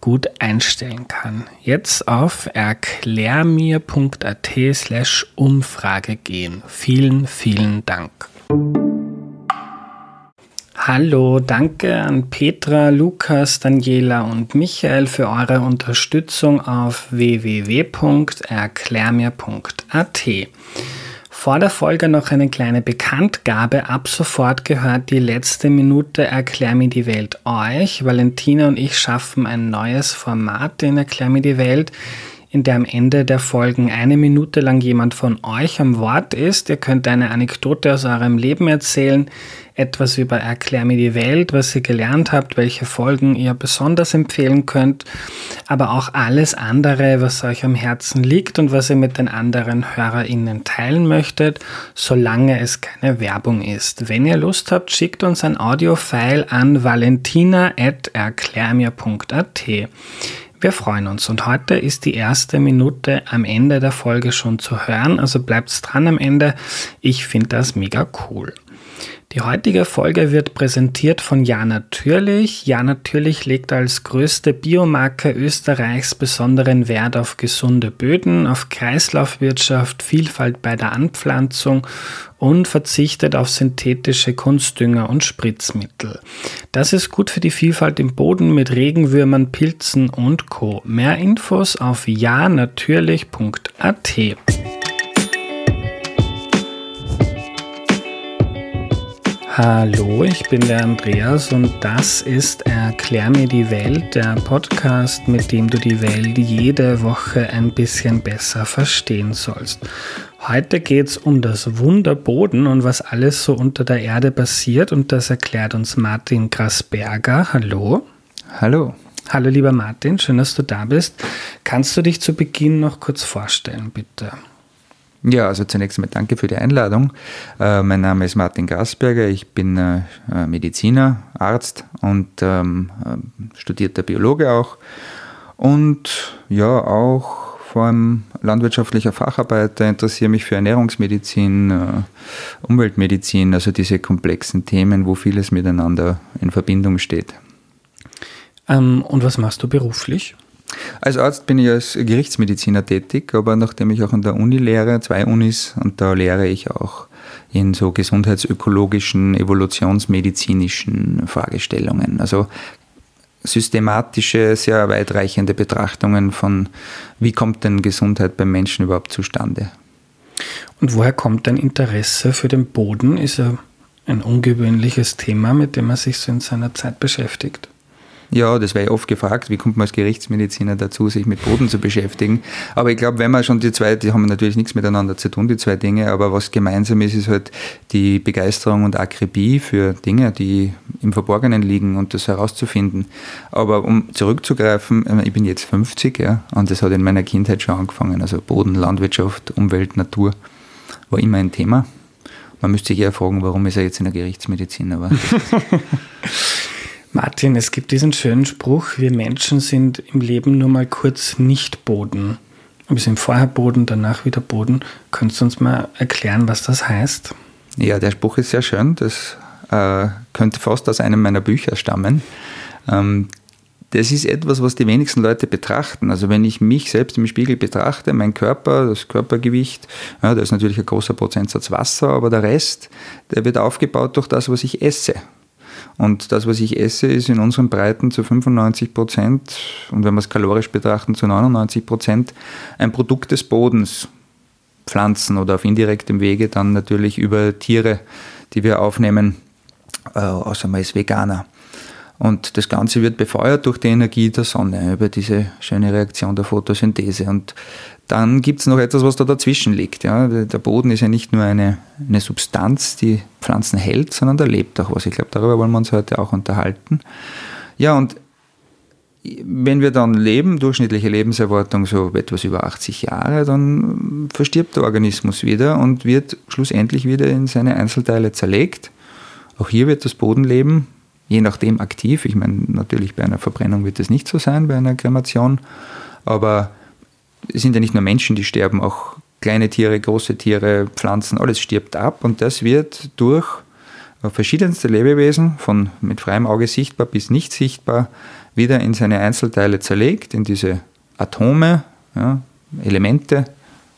gut einstellen kann. Jetzt auf erklärmir.at slash Umfrage gehen. Vielen, vielen Dank. Hallo, danke an Petra, Lukas, Daniela und Michael für eure Unterstützung auf www.erklärmir.at. Vor der Folge noch eine kleine Bekanntgabe. Ab sofort gehört die letzte Minute Erklär mir die Welt euch. Valentina und ich schaffen ein neues Format in Erklär mir die Welt in der am Ende der Folgen eine Minute lang jemand von euch am Wort ist. Ihr könnt eine Anekdote aus eurem Leben erzählen, etwas über Erklär mir die Welt, was ihr gelernt habt, welche Folgen ihr besonders empfehlen könnt, aber auch alles andere, was euch am Herzen liegt und was ihr mit den anderen HörerInnen teilen möchtet, solange es keine Werbung ist. Wenn ihr Lust habt, schickt uns ein Audiofile an valentina.erklärmir.at. Wir freuen uns und heute ist die erste Minute am Ende der Folge schon zu hören, also bleibt's dran am Ende. Ich finde das mega cool. Die heutige Folge wird präsentiert von Ja Natürlich. Ja Natürlich legt als größte Biomarke Österreichs besonderen Wert auf gesunde Böden, auf Kreislaufwirtschaft, Vielfalt bei der Anpflanzung und verzichtet auf synthetische Kunstdünger und Spritzmittel. Das ist gut für die Vielfalt im Boden mit Regenwürmern, Pilzen und Co. Mehr Infos auf janatürlich.at. Hallo, ich bin der Andreas und das ist Erklär mir die Welt, der Podcast, mit dem du die Welt jede Woche ein bisschen besser verstehen sollst. Heute geht es um das Wunderboden und was alles so unter der Erde passiert und das erklärt uns Martin Grasberger. Hallo. Hallo. Hallo lieber Martin, schön, dass du da bist. Kannst du dich zu Beginn noch kurz vorstellen, bitte? Ja, also zunächst einmal danke für die Einladung. Äh, mein Name ist Martin Grasberger, ich bin äh, Mediziner, Arzt und ähm, äh, studierter Biologe auch. Und ja, auch vor allem landwirtschaftlicher Facharbeiter, interessiere mich für Ernährungsmedizin, äh, Umweltmedizin, also diese komplexen Themen, wo vieles miteinander in Verbindung steht. Ähm, und was machst du beruflich? Als Arzt bin ich als Gerichtsmediziner tätig, aber nachdem ich auch an der Uni lehre, zwei Unis, und da lehre ich auch in so gesundheitsökologischen, evolutionsmedizinischen Fragestellungen. Also systematische, sehr weitreichende Betrachtungen von, wie kommt denn Gesundheit beim Menschen überhaupt zustande. Und woher kommt dein Interesse für den Boden? Ist ja ein ungewöhnliches Thema, mit dem man sich so in seiner Zeit beschäftigt. Ja, das wäre oft gefragt, wie kommt man als Gerichtsmediziner dazu, sich mit Boden zu beschäftigen. Aber ich glaube, wenn man schon die zwei, die haben natürlich nichts miteinander zu tun, die zwei Dinge, aber was gemeinsam ist, ist halt die Begeisterung und Akribie für Dinge, die im Verborgenen liegen und das herauszufinden. Aber um zurückzugreifen, äh, ich bin jetzt 50 ja, und das hat in meiner Kindheit schon angefangen. Also Boden, Landwirtschaft, Umwelt, Natur war immer ein Thema. Man müsste sich eher fragen, warum ist er jetzt in der Gerichtsmedizin? Aber Martin, es gibt diesen schönen Spruch, wir Menschen sind im Leben nur mal kurz nicht Boden. Wir sind vorher Boden, danach wieder Boden. Könntest du uns mal erklären, was das heißt? Ja, der Spruch ist sehr schön. Das äh, könnte fast aus einem meiner Bücher stammen. Ähm, das ist etwas, was die wenigsten Leute betrachten. Also wenn ich mich selbst im Spiegel betrachte, mein Körper, das Körpergewicht, ja, da ist natürlich ein großer Prozentsatz Wasser, aber der Rest, der wird aufgebaut durch das, was ich esse. Und das, was ich esse, ist in unseren Breiten zu 95 Prozent und wenn wir es kalorisch betrachten, zu 99 Prozent ein Produkt des Bodens. Pflanzen oder auf indirektem Wege dann natürlich über Tiere, die wir aufnehmen, äh, außer man ist Veganer. Und das Ganze wird befeuert durch die Energie der Sonne, über diese schöne Reaktion der Photosynthese. Und dann gibt es noch etwas, was da dazwischen liegt. Ja. Der Boden ist ja nicht nur eine, eine Substanz, die Pflanzen hält, sondern da lebt auch was. Ich glaube, darüber wollen wir uns heute auch unterhalten. Ja, und wenn wir dann leben, durchschnittliche Lebenserwartung so etwas über 80 Jahre, dann verstirbt der Organismus wieder und wird schlussendlich wieder in seine Einzelteile zerlegt. Auch hier wird das Bodenleben je nachdem aktiv. Ich meine, natürlich bei einer Verbrennung wird es nicht so sein, bei einer Kremation, aber es sind ja nicht nur Menschen, die sterben, auch kleine Tiere, große Tiere, Pflanzen, alles stirbt ab und das wird durch verschiedenste Lebewesen, von mit freiem Auge sichtbar bis nicht sichtbar, wieder in seine Einzelteile zerlegt, in diese Atome, ja, Elemente,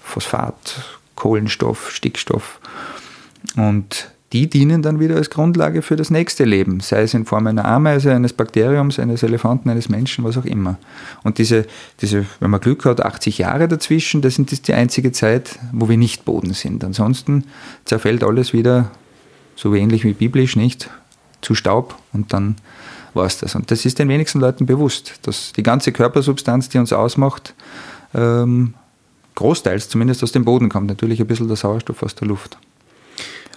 Phosphat, Kohlenstoff, Stickstoff. Und die dienen dann wieder als Grundlage für das nächste Leben, sei es in Form einer Ameise, eines Bakteriums, eines Elefanten, eines Menschen, was auch immer. Und diese, diese, wenn man Glück hat, 80 Jahre dazwischen, das ist die einzige Zeit, wo wir nicht Boden sind. Ansonsten zerfällt alles wieder, so ähnlich wie biblisch, nicht, zu Staub und dann war es das. Und das ist den wenigsten Leuten bewusst, dass die ganze Körpersubstanz, die uns ausmacht, ähm, großteils zumindest aus dem Boden kommt. Natürlich ein bisschen der Sauerstoff aus der Luft.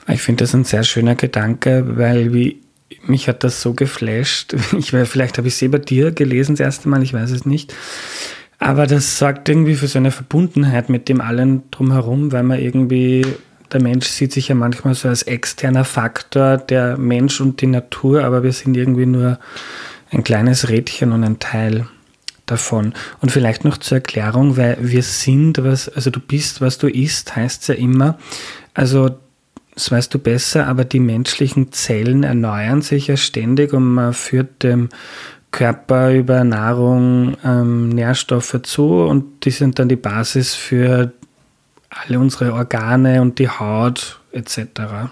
Ich finde das ein sehr schöner Gedanke, weil wie, mich hat das so geflasht. Ich, vielleicht habe ich es eh bei dir gelesen das erste Mal, ich weiß es nicht. Aber das sorgt irgendwie für so eine Verbundenheit mit dem allen drumherum, weil man irgendwie, der Mensch sieht sich ja manchmal so als externer Faktor, der Mensch und die Natur, aber wir sind irgendwie nur ein kleines Rädchen und ein Teil davon. Und vielleicht noch zur Erklärung, weil wir sind, was, also du bist, was du isst, heißt es ja immer. Also das weißt du besser, aber die menschlichen Zellen erneuern sich ja ständig und man führt dem Körper über Nahrung ähm, Nährstoffe zu und die sind dann die Basis für alle unsere Organe und die Haut etc.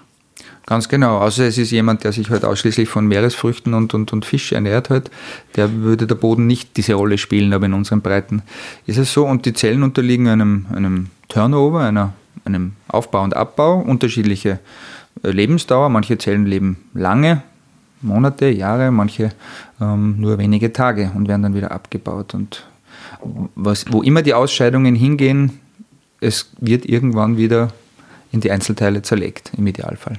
Ganz genau. Außer es ist jemand, der sich halt ausschließlich von Meeresfrüchten und, und, und Fisch ernährt hat, der würde der Boden nicht diese Rolle spielen, aber in unseren Breiten ist es so. Und die Zellen unterliegen einem, einem Turnover, einer einem Aufbau und Abbau, unterschiedliche äh, Lebensdauer. Manche Zellen leben lange, Monate, Jahre, manche ähm, nur wenige Tage und werden dann wieder abgebaut. Und was, wo immer die Ausscheidungen hingehen, es wird irgendwann wieder in die Einzelteile zerlegt, im Idealfall.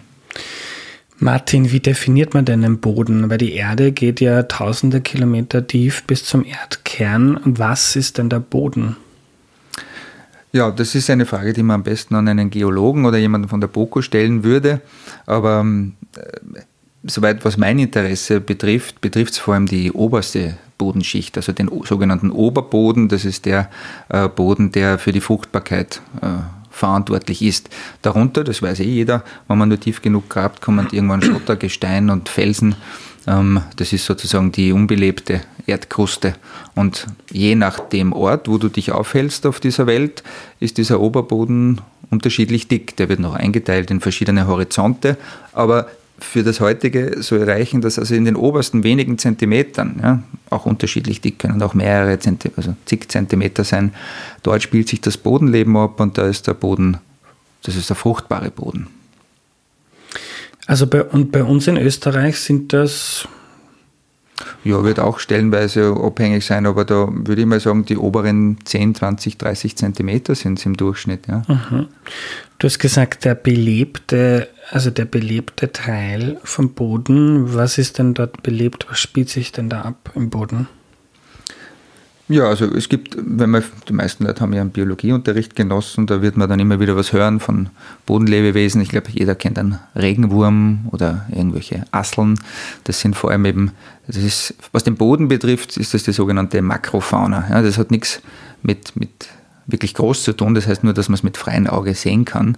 Martin, wie definiert man denn den Boden? Weil die Erde geht ja tausende Kilometer tief bis zum Erdkern. Was ist denn der Boden? Ja, das ist eine Frage, die man am besten an einen Geologen oder jemanden von der BOKU stellen würde. Aber ähm, äh, soweit was mein Interesse betrifft, betrifft es vor allem die oberste Bodenschicht, also den sogenannten Oberboden. Das ist der äh, Boden, der für die Fruchtbarkeit äh, verantwortlich ist. Darunter, das weiß eh jeder, wenn man nur tief genug grabt, kommen irgendwann Schotter, Gestein und Felsen das ist sozusagen die unbelebte Erdkruste. Und je nach dem Ort, wo du dich aufhältst auf dieser Welt, ist dieser Oberboden unterschiedlich dick. Der wird noch eingeteilt in verschiedene Horizonte, aber für das heutige so erreichen, dass also in den obersten wenigen Zentimetern, ja, auch unterschiedlich dick können auch mehrere Zentimeter, also zig Zentimeter sein, dort spielt sich das Bodenleben ab und da ist der Boden, das ist der fruchtbare Boden. Also bei, und bei uns in Österreich sind das. Ja, wird auch stellenweise abhängig sein, aber da würde ich mal sagen, die oberen 10, 20, 30 Zentimeter sind es im Durchschnitt. Ja. Mhm. Du hast gesagt, der belebte, also der belebte Teil vom Boden, was ist denn dort belebt? Was spielt sich denn da ab im Boden? Ja, also es gibt, wenn man, die meisten Leute haben ja einen Biologieunterricht genossen, da wird man dann immer wieder was hören von Bodenlebewesen. Ich glaube, jeder kennt einen Regenwurm oder irgendwelche Asseln. Das sind vor allem eben, das ist, was den Boden betrifft, ist das die sogenannte Makrofauna. Ja, das hat nichts mit, mit wirklich groß zu tun, das heißt nur, dass man es mit freiem Auge sehen kann.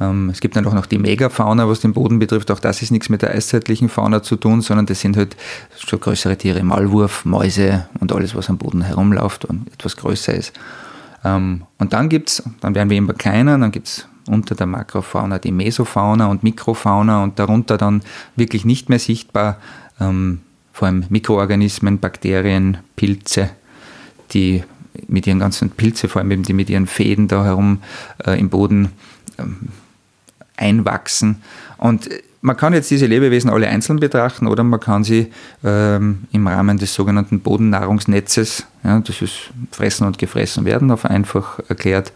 Ähm, es gibt dann auch noch die Megafauna, was den Boden betrifft. Auch das ist nichts mit der eiszeitlichen Fauna zu tun, sondern das sind halt schon größere Tiere, Maulwurf, Mäuse und alles, was am Boden herumläuft und etwas größer ist. Ähm, und dann gibt's, dann werden wir immer kleiner, dann gibt es unter der Makrofauna die Mesofauna und Mikrofauna und darunter dann wirklich nicht mehr sichtbar, ähm, vor allem Mikroorganismen, Bakterien, Pilze, die mit ihren ganzen Pilze, vor allem eben die mit ihren Fäden da herum äh, im Boden einwachsen. Und man kann jetzt diese Lebewesen alle einzeln betrachten oder man kann sie ähm, im Rahmen des sogenannten Bodennahrungsnetzes, ja, das ist Fressen und Gefressen werden, auf einfach erklärt,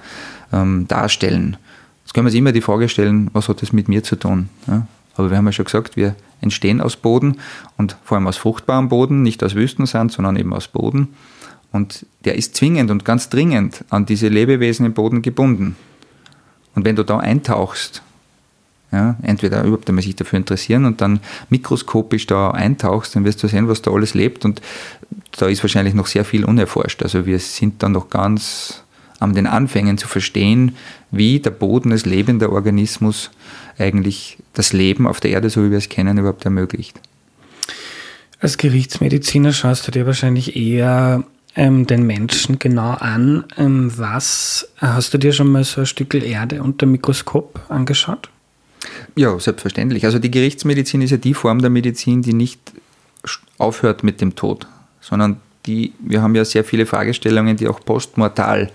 ähm, darstellen. Jetzt können wir uns immer die Frage stellen, was hat das mit mir zu tun? Ja? Aber wir haben ja schon gesagt, wir entstehen aus Boden und vor allem aus fruchtbarem Boden, nicht aus Wüstensand, sondern eben aus Boden. Und der ist zwingend und ganz dringend an diese Lebewesen im Boden gebunden. Und wenn du da eintauchst, ja, entweder überhaupt einmal sich dafür interessieren und dann mikroskopisch da eintauchst, dann wirst du sehen, was da alles lebt und da ist wahrscheinlich noch sehr viel unerforscht. Also wir sind dann noch ganz an den Anfängen zu verstehen, wie der Boden als lebender Organismus eigentlich das Leben auf der Erde, so wie wir es kennen, überhaupt ermöglicht. Als Gerichtsmediziner schaust du dir wahrscheinlich eher ähm, den Menschen genau an. Ähm, was hast du dir schon mal so ein Stück Erde unter Mikroskop angeschaut? Ja, selbstverständlich. Also die Gerichtsmedizin ist ja die Form der Medizin, die nicht aufhört mit dem Tod, sondern die, wir haben ja sehr viele Fragestellungen, die auch postmortal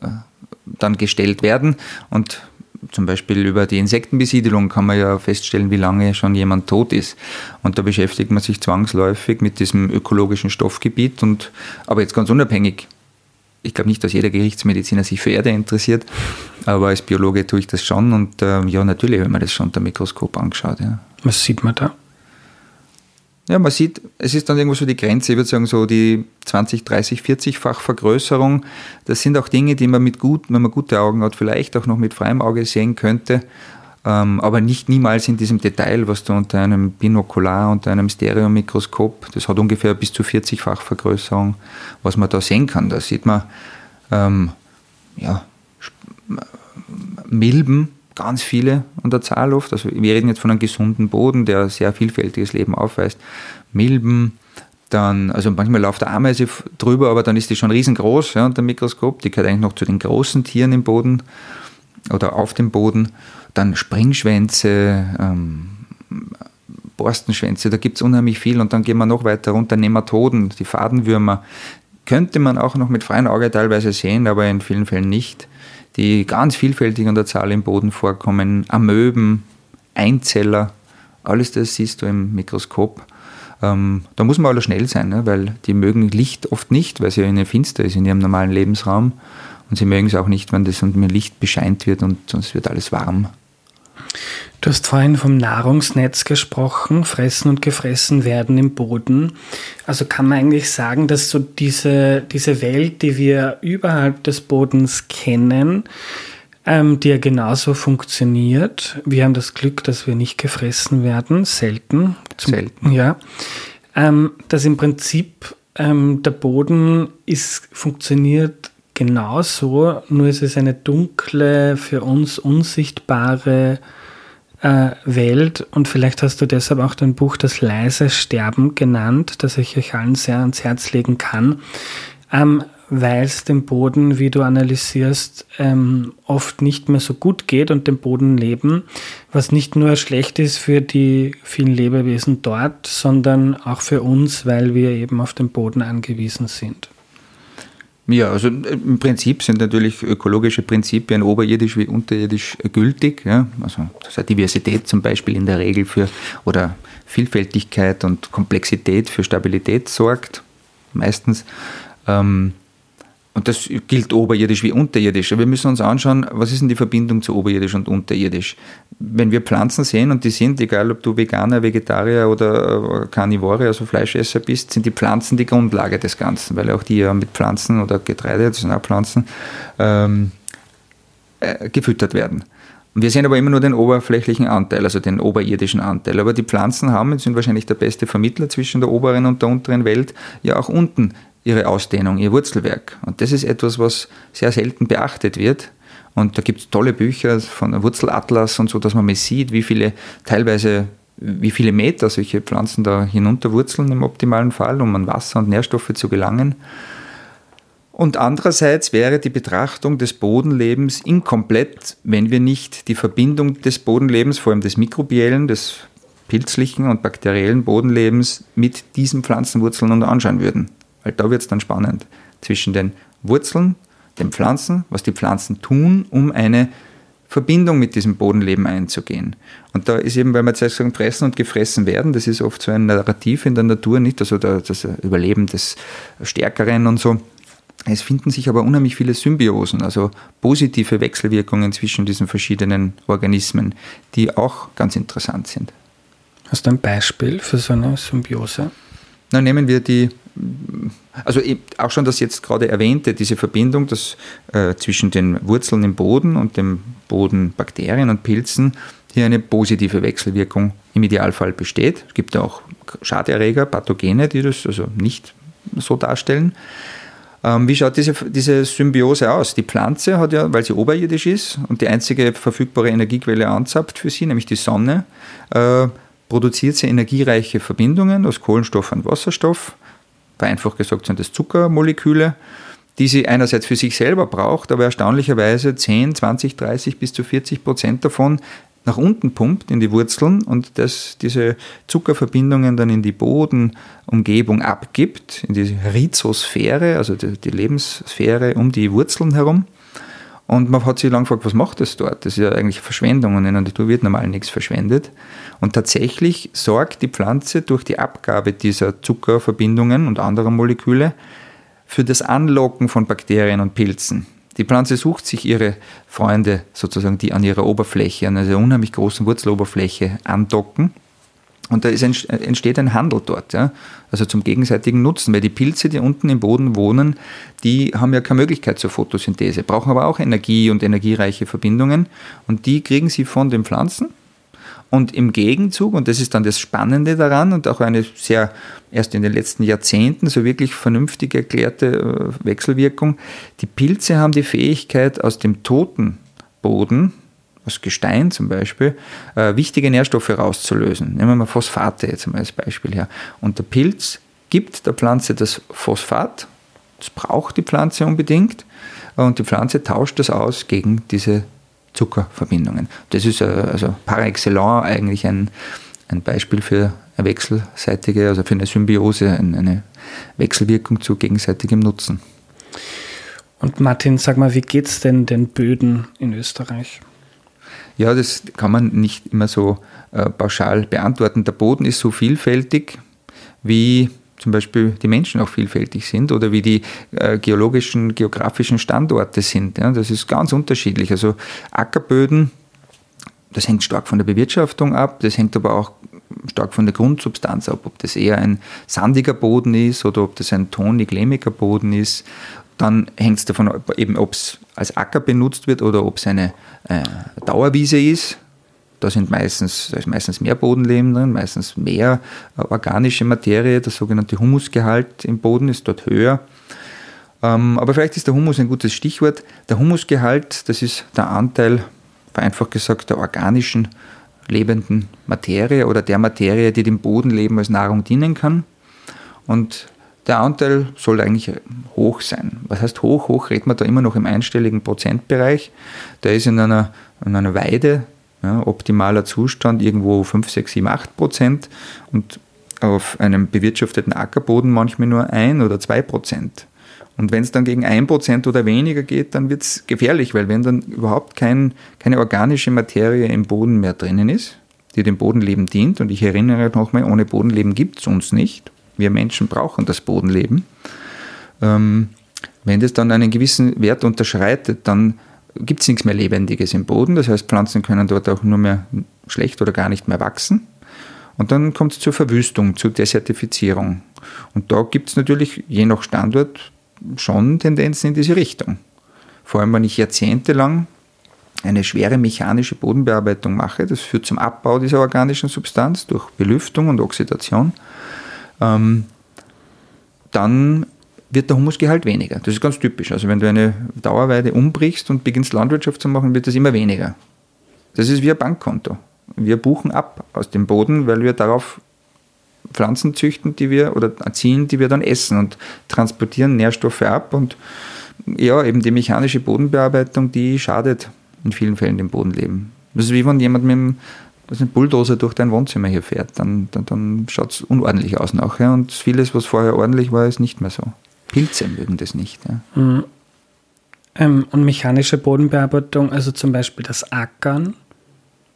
äh, dann gestellt werden. Und zum Beispiel über die Insektenbesiedelung kann man ja feststellen, wie lange schon jemand tot ist. Und da beschäftigt man sich zwangsläufig mit diesem ökologischen Stoffgebiet. Und, aber jetzt ganz unabhängig, ich glaube nicht, dass jeder Gerichtsmediziner sich für Erde interessiert, aber als Biologe tue ich das schon. Und äh, ja, natürlich, wenn man das schon unter Mikroskop angeschaut. Ja. Was sieht man da? Ja, man sieht, es ist dann irgendwo so die Grenze, ich würde sagen so die 20, 30, 40-fach Vergrößerung. Das sind auch Dinge, die man mit gut, wenn man gute Augen hat, vielleicht auch noch mit freiem Auge sehen könnte, ähm, aber nicht niemals in diesem Detail, was du unter einem Binokular, unter einem Stereomikroskop, das hat ungefähr bis zu 40-fach Vergrößerung, was man da sehen kann. Da sieht man ähm, ja, Milben, ganz viele an der Zahl oft. Also wir reden jetzt von einem gesunden Boden, der sehr vielfältiges Leben aufweist. Milben, dann, also manchmal läuft der Ameise drüber, aber dann ist die schon riesengroß ja, unter dem Mikroskop. Die gehört eigentlich noch zu den großen Tieren im Boden oder auf dem Boden. Dann Springschwänze, ähm, Borstenschwänze, da gibt es unheimlich viel. Und dann gehen wir noch weiter runter, Nematoden, die Fadenwürmer. Könnte man auch noch mit freiem Auge teilweise sehen, aber in vielen Fällen nicht die ganz vielfältig an der Zahl im Boden vorkommen. Amöben, Einzeller, alles das siehst du im Mikroskop. Ähm, da muss man aber schnell sein, ne? weil die mögen Licht oft nicht, weil es ja ihnen finster ist in ihrem normalen Lebensraum. Und sie mögen es auch nicht, wenn das mit Licht bescheint wird und sonst wird alles warm. Du hast vorhin vom Nahrungsnetz gesprochen, fressen und gefressen werden im Boden. Also kann man eigentlich sagen, dass so diese, diese Welt, die wir überhalb des Bodens kennen, ähm, die ja genauso funktioniert. Wir haben das Glück, dass wir nicht gefressen werden, selten. Zum, selten. Ja. Ähm, dass im Prinzip ähm, der Boden ist, funktioniert genauso, nur ist es eine dunkle, für uns unsichtbare äh, Welt und vielleicht hast du deshalb auch dein Buch Das leise Sterben genannt, das ich euch allen sehr ans Herz legen kann, ähm, weil es dem Boden, wie du analysierst, ähm, oft nicht mehr so gut geht und dem Boden leben, was nicht nur schlecht ist für die vielen Lebewesen dort, sondern auch für uns, weil wir eben auf den Boden angewiesen sind. Ja, also äh, im Prinzip sind natürlich ökologische Prinzipien oberirdisch wie unterirdisch gültig. Ja? Also das heißt Diversität zum Beispiel in der Regel für oder Vielfältigkeit und Komplexität für Stabilität sorgt, meistens. Ähm, und das gilt oberirdisch wie unterirdisch. Wir müssen uns anschauen, was ist denn die Verbindung zu oberirdisch und unterirdisch? Wenn wir Pflanzen sehen und die sind, egal ob du Veganer, Vegetarier oder Karnivore, also Fleischesser bist, sind die Pflanzen die Grundlage des Ganzen, weil auch die ja mit Pflanzen oder Getreide, das sind auch Pflanzen, ähm, äh, gefüttert werden. Wir sehen aber immer nur den oberflächlichen Anteil, also den oberirdischen Anteil. Aber die Pflanzen haben, und sind wahrscheinlich der beste Vermittler zwischen der oberen und der unteren Welt, ja auch unten ihre Ausdehnung, ihr Wurzelwerk. Und das ist etwas, was sehr selten beachtet wird. Und da gibt es tolle Bücher von Wurzelatlas und so, dass man mal sieht, wie viele teilweise wie viele Meter solche Pflanzen da hinunterwurzeln im optimalen Fall, um an Wasser und Nährstoffe zu gelangen. Und andererseits wäre die Betrachtung des Bodenlebens inkomplett, wenn wir nicht die Verbindung des Bodenlebens, vor allem des mikrobiellen, des pilzlichen und bakteriellen Bodenlebens mit diesen Pflanzenwurzeln anschauen würden. Weil da wird es dann spannend zwischen den Wurzeln, den Pflanzen, was die Pflanzen tun, um eine Verbindung mit diesem Bodenleben einzugehen. Und da ist eben, weil wir jetzt sagen, fressen und gefressen werden, das ist oft so ein Narrativ in der Natur, nicht? Also das Überleben des Stärkeren und so. Es finden sich aber unheimlich viele Symbiosen, also positive Wechselwirkungen zwischen diesen verschiedenen Organismen, die auch ganz interessant sind. Hast du ein Beispiel für so eine Symbiose? Na, nehmen wir die, also auch schon das jetzt gerade erwähnte, diese Verbindung das, äh, zwischen den Wurzeln im Boden und dem Bodenbakterien und Pilzen, hier eine positive Wechselwirkung im Idealfall besteht. Es gibt auch Schaderreger, Pathogene, die das also nicht so darstellen. Ähm, wie schaut diese, diese Symbiose aus? Die Pflanze hat ja, weil sie oberirdisch ist und die einzige verfügbare Energiequelle anzapft für sie, nämlich die Sonne, äh, produziert sie energiereiche Verbindungen aus Kohlenstoff und Wasserstoff. Vereinfacht gesagt sind das Zuckermoleküle, die sie einerseits für sich selber braucht, aber erstaunlicherweise 10, 20, 30 bis zu 40 Prozent davon nach unten pumpt in die Wurzeln und das, diese Zuckerverbindungen dann in die Bodenumgebung abgibt, in die Rhizosphäre, also die, die Lebenssphäre um die Wurzeln herum. Und man hat sich lange gefragt, was macht das dort? Das ist ja eigentlich Verschwendung und in der Natur wird normal nichts verschwendet. Und tatsächlich sorgt die Pflanze durch die Abgabe dieser Zuckerverbindungen und anderer Moleküle für das Anlocken von Bakterien und Pilzen. Die Pflanze sucht sich ihre Freunde sozusagen, die an ihrer Oberfläche, an einer unheimlich großen Wurzeloberfläche andocken. Und da entsteht ein Handel dort, ja? also zum gegenseitigen Nutzen, weil die Pilze, die unten im Boden wohnen, die haben ja keine Möglichkeit zur Photosynthese, brauchen aber auch Energie und energiereiche Verbindungen und die kriegen sie von den Pflanzen und im Gegenzug, und das ist dann das Spannende daran und auch eine sehr erst in den letzten Jahrzehnten so wirklich vernünftig erklärte äh, Wechselwirkung, die Pilze haben die Fähigkeit, aus dem toten Boden, aus Gestein zum Beispiel, äh, wichtige Nährstoffe rauszulösen. Nehmen wir mal Phosphate jetzt mal als Beispiel her. Und der Pilz gibt der Pflanze das Phosphat, das braucht die Pflanze unbedingt, und die Pflanze tauscht das aus gegen diese Zuckerverbindungen. Das ist äh, also par excellence eigentlich ein, ein Beispiel für eine wechselseitige, also für eine Symbiose, eine Wechselwirkung zu gegenseitigem Nutzen. Und Martin, sag mal, wie geht es denn den Böden in Österreich? Ja, das kann man nicht immer so äh, pauschal beantworten. Der Boden ist so vielfältig wie zum Beispiel die Menschen auch vielfältig sind oder wie die äh, geologischen, geografischen Standorte sind. Ja, das ist ganz unterschiedlich. Also Ackerböden, das hängt stark von der Bewirtschaftung ab, das hängt aber auch stark von der Grundsubstanz ab, ob das eher ein sandiger Boden ist oder ob das ein tonig-lehmiger Boden ist. Dann hängt es davon ab, eben, ob es als Acker benutzt wird oder ob es eine äh, Dauerwiese ist. Da sind meistens, da ist meistens mehr Bodenleben drin, meistens mehr äh, organische Materie. Der sogenannte Humusgehalt im Boden ist dort höher. Ähm, aber vielleicht ist der Humus ein gutes Stichwort. Der Humusgehalt, das ist der Anteil, vereinfacht gesagt, der organischen lebenden Materie oder der Materie, die dem Bodenleben als Nahrung dienen kann. Und der Anteil soll eigentlich hoch sein. Was heißt hoch? Hoch redet man da immer noch im einstelligen Prozentbereich. Der ist in einer, in einer Weide ja, optimaler Zustand irgendwo 5, 6, 7, 8 Prozent und auf einem bewirtschafteten Ackerboden manchmal nur 1 oder 2 Prozent. Und wenn es dann gegen 1 Prozent oder weniger geht, dann wird es gefährlich, weil wenn dann überhaupt kein, keine organische Materie im Boden mehr drinnen ist, die dem Bodenleben dient, und ich erinnere nochmal, ohne Bodenleben gibt es uns nicht. Wir Menschen brauchen das Bodenleben. Ähm, wenn das dann einen gewissen Wert unterschreitet, dann gibt es nichts mehr Lebendiges im Boden. Das heißt, Pflanzen können dort auch nur mehr schlecht oder gar nicht mehr wachsen. Und dann kommt es zur Verwüstung, zur Desertifizierung. Und da gibt es natürlich je nach Standort schon Tendenzen in diese Richtung. Vor allem, wenn ich jahrzehntelang eine schwere mechanische Bodenbearbeitung mache, das führt zum Abbau dieser organischen Substanz durch Belüftung und Oxidation, ähm, dann wird der Humusgehalt weniger. Das ist ganz typisch. Also wenn du eine Dauerweide umbrichst und beginnst Landwirtschaft zu machen, wird das immer weniger. Das ist wie ein Bankkonto. Wir buchen ab aus dem Boden, weil wir darauf Pflanzen züchten, die wir oder erziehen, die wir dann essen und transportieren Nährstoffe ab und ja, eben die mechanische Bodenbearbeitung, die schadet in vielen Fällen dem Bodenleben. Das ist wie wenn jemand mit einem Bulldozer durch dein Wohnzimmer hier fährt, dann, dann, dann schaut es unordentlich aus nachher und vieles, was vorher ordentlich war, ist nicht mehr so. Pilze mögen das nicht. Ja. Mhm. Ähm, und mechanische Bodenbearbeitung, also zum Beispiel das Ackern,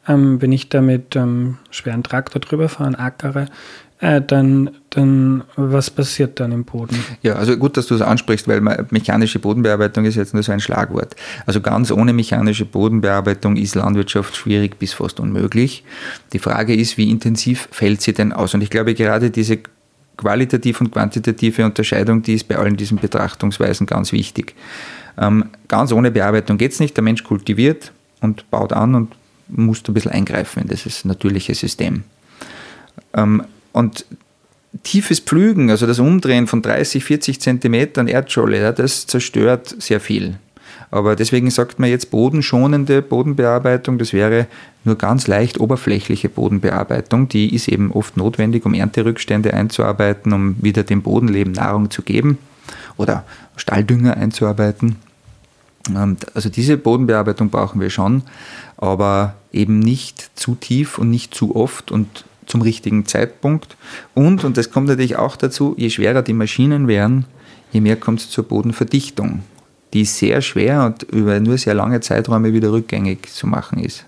ähm, wenn ich da mit ähm, schweren Traktor drüber fahre, ackere, äh, dann, dann was passiert dann im Boden? Ja, also gut, dass du es ansprichst, weil mechanische Bodenbearbeitung ist jetzt nur so ein Schlagwort. Also ganz ohne mechanische Bodenbearbeitung ist Landwirtschaft schwierig bis fast unmöglich. Die Frage ist, wie intensiv fällt sie denn aus? Und ich glaube, gerade diese qualitative und quantitative Unterscheidung, die ist bei allen diesen Betrachtungsweisen ganz wichtig. Ähm, ganz ohne Bearbeitung geht es nicht. Der Mensch kultiviert und baut an und muss ein bisschen eingreifen in dieses natürliche System. Ähm, und tiefes Pflügen, also das Umdrehen von 30, 40 Zentimetern Erdscholle, ja, das zerstört sehr viel. Aber deswegen sagt man jetzt bodenschonende Bodenbearbeitung, das wäre nur ganz leicht oberflächliche Bodenbearbeitung, die ist eben oft notwendig, um Ernterückstände einzuarbeiten, um wieder dem Bodenleben Nahrung zu geben oder Stalldünger einzuarbeiten. Also diese Bodenbearbeitung brauchen wir schon, aber eben nicht zu tief und nicht zu oft und zum richtigen Zeitpunkt. Und, und das kommt natürlich auch dazu, je schwerer die Maschinen werden, je mehr kommt es zur Bodenverdichtung, die sehr schwer und über nur sehr lange Zeiträume wieder rückgängig zu machen ist.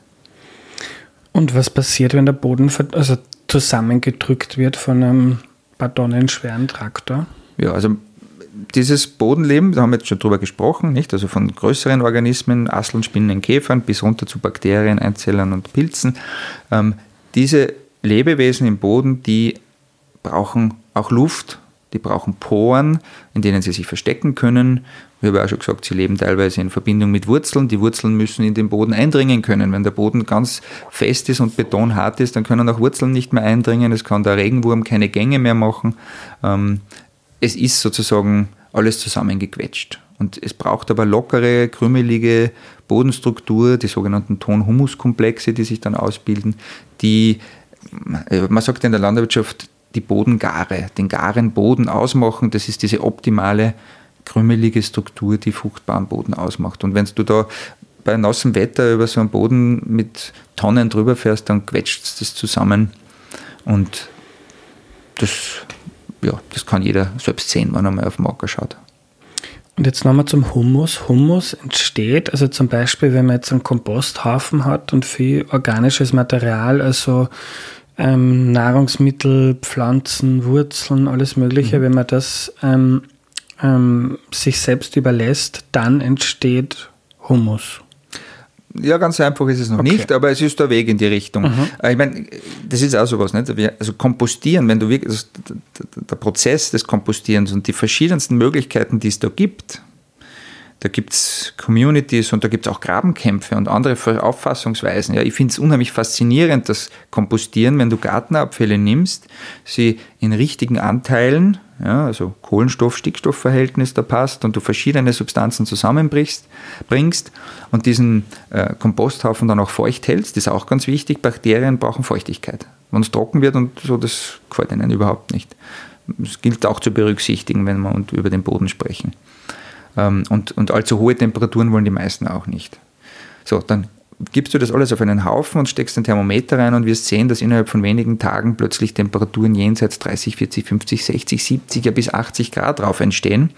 Und was passiert, wenn der Boden also zusammengedrückt wird von einem paar Tonnen schweren Traktor? Ja, also dieses Bodenleben, da haben wir jetzt schon drüber gesprochen, nicht? Also von größeren Organismen, Asseln, Spinnen, Käfern bis runter zu Bakterien, Einzellern und Pilzen. Ähm, diese Lebewesen im Boden, die brauchen auch Luft, die brauchen Poren, in denen sie sich verstecken können. Ich habe auch schon gesagt, sie leben teilweise in Verbindung mit Wurzeln. Die Wurzeln müssen in den Boden eindringen können. Wenn der Boden ganz fest ist und betonhart ist, dann können auch Wurzeln nicht mehr eindringen. Es kann der Regenwurm keine Gänge mehr machen. Ähm, es ist sozusagen alles zusammengequetscht. Und es braucht aber lockere, krümelige Bodenstruktur, die sogenannten Ton-Humus-Komplexe, die sich dann ausbilden, die äh, man sagt in der Landwirtschaft, die Bodengare, den garen Boden ausmachen. Das ist diese optimale, krümelige Struktur, die fruchtbaren Boden ausmacht. Und wenn du da bei nassem Wetter über so einen Boden mit Tonnen drüber fährst, dann quetscht es das zusammen. Und das, ja, das kann jeder selbst sehen, wenn er mal auf den Acker schaut. Und jetzt nochmal zum Humus. Humus entsteht, also zum Beispiel, wenn man jetzt einen Komposthaufen hat und viel organisches Material, also ähm, Nahrungsmittel, Pflanzen, Wurzeln, alles Mögliche, mhm. wenn man das ähm, ähm, sich selbst überlässt, dann entsteht Humus. Ja, ganz einfach ist es noch okay. nicht, aber es ist der Weg in die Richtung. Mhm. Äh, ich meine, das ist auch sowas, nicht? Also kompostieren, wenn du wirklich, also der Prozess des Kompostierens und die verschiedensten Möglichkeiten, die es da gibt, da gibt es Communities und da gibt es auch Grabenkämpfe und andere Auffassungsweisen. Ja, ich finde es unheimlich faszinierend, das Kompostieren, wenn du Gartenabfälle nimmst, sie in richtigen Anteilen, ja, also Kohlenstoff-Stickstoff-Verhältnis da passt und du verschiedene Substanzen zusammenbringst bringst und diesen äh, Komposthaufen dann auch feucht hältst, ist auch ganz wichtig. Bakterien brauchen Feuchtigkeit. Wenn es trocken wird und so, das gefällt ihnen überhaupt nicht. Das gilt auch zu berücksichtigen, wenn wir über den Boden sprechen. Ähm, und, und allzu hohe Temperaturen wollen die meisten auch nicht. So, dann gibst du das alles auf einen Haufen und steckst ein Thermometer rein und wirst sehen, dass innerhalb von wenigen Tagen plötzlich Temperaturen jenseits 30, 40, 50, 60, 70 ja bis 80 Grad drauf entstehen.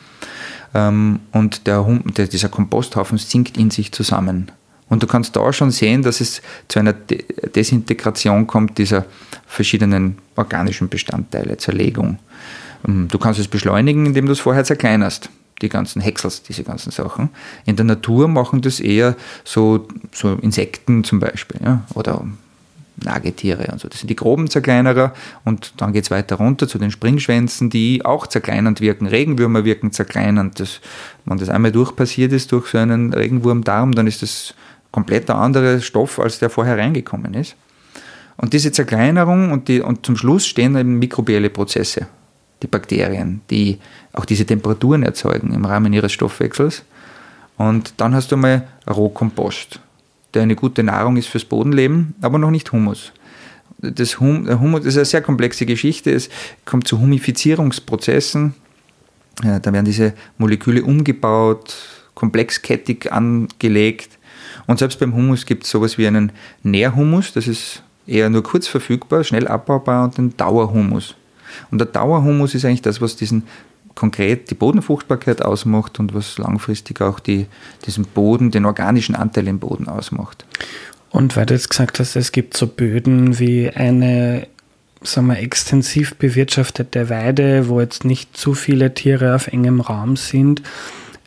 Ähm, und der, dieser Komposthaufen sinkt in sich zusammen. Und du kannst da schon sehen, dass es zu einer Desintegration kommt dieser verschiedenen organischen Bestandteile, Zerlegung. Ähm, du kannst es beschleunigen, indem du es vorher zerkleinerst die ganzen Häcksels, diese ganzen Sachen. In der Natur machen das eher so, so Insekten zum Beispiel ja, oder Nagetiere und so. Das sind die groben Zerkleinerer und dann geht es weiter runter zu den Springschwänzen, die auch zerkleinernd wirken. Regenwürmer wirken zerkleinernd. Das, wenn das einmal durchpassiert ist durch so einen Regenwurmdarm, dann ist das komplett ein anderer Stoff, als der vorher reingekommen ist. Und diese Zerkleinerung und, die, und zum Schluss stehen eben mikrobielle Prozesse die Bakterien, die auch diese Temperaturen erzeugen im Rahmen ihres Stoffwechsels. Und dann hast du mal Rohkompost, der eine gute Nahrung ist fürs Bodenleben, aber noch nicht Humus. Das hum, Humus ist eine sehr komplexe Geschichte. Es kommt zu Humifizierungsprozessen. Ja, da werden diese Moleküle umgebaut, komplexkettig angelegt. Und selbst beim Humus gibt es sowas wie einen Nährhumus, das ist eher nur kurz verfügbar, schnell abbaubar und den Dauerhumus. Und der Dauerhumus ist eigentlich das, was diesen konkret die Bodenfruchtbarkeit ausmacht und was langfristig auch die, diesen Boden, den organischen Anteil im Boden ausmacht. Und weil du jetzt gesagt hast, es gibt so Böden wie eine sagen wir, extensiv bewirtschaftete Weide, wo jetzt nicht zu viele Tiere auf engem Raum sind,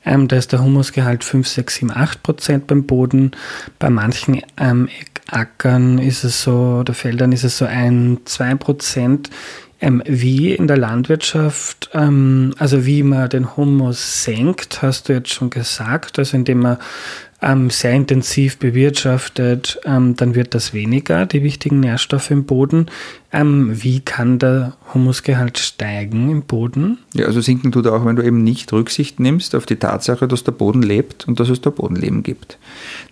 ähm, da ist der Humusgehalt 5, 6, 7, 8 Prozent beim Boden. Bei manchen ähm, Ackern ist es so, oder Feldern ist es so ein, 2 Prozent. Ähm, wie in der Landwirtschaft, ähm, also wie man den Humus senkt, hast du jetzt schon gesagt, also indem man ähm, sehr intensiv bewirtschaftet, ähm, dann wird das weniger, die wichtigen Nährstoffe im Boden. Ähm, wie kann der Humusgehalt steigen im Boden? Ja, also sinken tut er auch, wenn du eben nicht Rücksicht nimmst auf die Tatsache, dass der Boden lebt und dass es da Bodenleben gibt.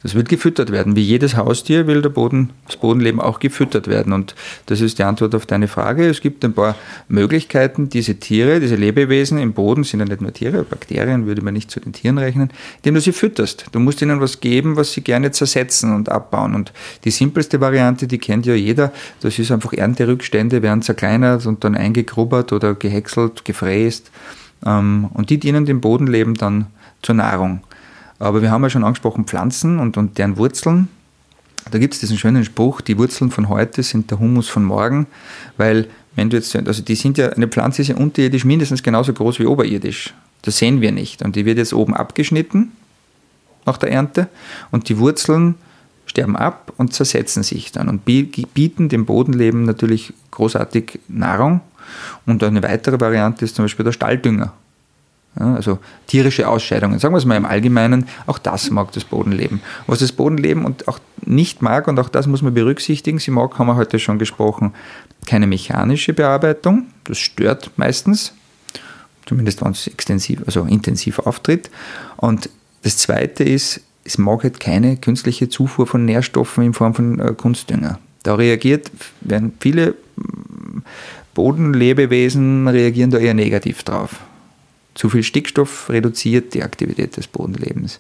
Das wird gefüttert werden. Wie jedes Haustier will der Boden, das Bodenleben auch gefüttert werden. Und das ist die Antwort auf deine Frage. Es gibt ein paar Möglichkeiten, diese Tiere, diese Lebewesen im Boden, sind ja nicht nur Tiere, Bakterien würde man nicht zu den Tieren rechnen, indem du sie fütterst. Du musst ihnen was geben, was sie gerne zersetzen und abbauen. Und die simpelste Variante, die kennt ja jeder, das ist einfach Ernterückstände werden zerkleinert und dann eingegrubbert oder gehäckselt, gefräst. Ähm, und die dienen dem Bodenleben dann zur Nahrung. Aber wir haben ja schon angesprochen Pflanzen und, und deren Wurzeln. Da gibt es diesen schönen Spruch, die Wurzeln von heute sind der Humus von morgen, weil wenn du jetzt, also die sind ja, eine Pflanze ist ja unterirdisch mindestens genauso groß wie oberirdisch. Das sehen wir nicht. Und die wird jetzt oben abgeschnitten nach der Ernte und die Wurzeln sterben ab und zersetzen sich dann und bieten dem Bodenleben natürlich großartig Nahrung. Und eine weitere Variante ist zum Beispiel der Stalldünger. Ja, also tierische Ausscheidungen, sagen wir es mal im Allgemeinen, auch das mag das Bodenleben. Was das Bodenleben und auch nicht mag, und auch das muss man berücksichtigen, sie mag, haben wir heute schon gesprochen, keine mechanische Bearbeitung, das stört meistens, zumindest wenn es extensiv, also intensiv auftritt. Und das zweite ist, es mag halt keine künstliche Zufuhr von Nährstoffen in Form von äh, Kunstdünger. Da reagiert, werden viele mm, Bodenlebewesen reagieren da eher negativ drauf. Zu viel Stickstoff reduziert die Aktivität des Bodenlebens.